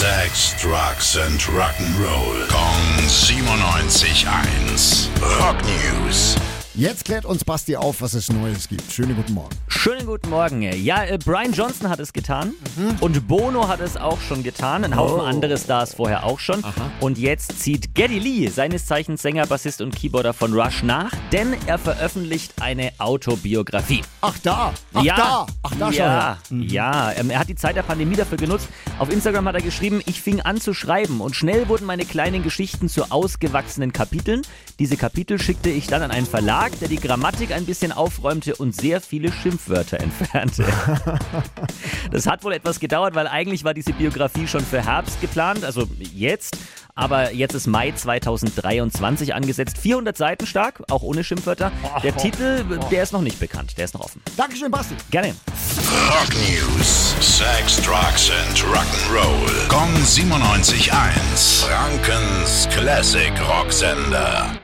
Sex, Drugs and Rock'n'Roll. Kong 97.1. Rock News. Jetzt klärt uns Basti auf, was es Neues gibt. Schönen guten Morgen. Schönen guten Morgen. Ja, äh, Brian Johnson hat es getan und Bono hat es auch schon getan. Ein Haufen Oh. andere Stars vorher auch schon. Und jetzt zieht Geddy Lee, seines Zeichens Sänger, Bassist und Keyboarder von Rush, nach, denn er veröffentlicht eine Autobiografie. Ach da, ach ja, da, ach da schon. ja, ja. Ähm, er hat die Zeit der Pandemie dafür genutzt. Auf Instagram hat er geschrieben, ich fing an zu schreiben und schnell wurden meine kleinen Geschichten zu ausgewachsenen Kapiteln. Diese Kapitel schickte ich dann an einen Verlag, der die Grammatik ein bisschen aufräumte und sehr viele Schimpfwörter entfernte. Das hat wohl etwas gedauert, weil eigentlich war diese Biografie schon für Herbst geplant, also jetzt. Aber jetzt ist Mai 2023 angesetzt. 400 Seiten stark, auch ohne Schimpfwörter. Der Titel, der ist noch nicht bekannt, der ist noch offen. Dankeschön, Basti. Gerne. Rock News. Sex, Drugs and Rock'n'Roll. Kong 97.1. Frankens Classic Rocksender.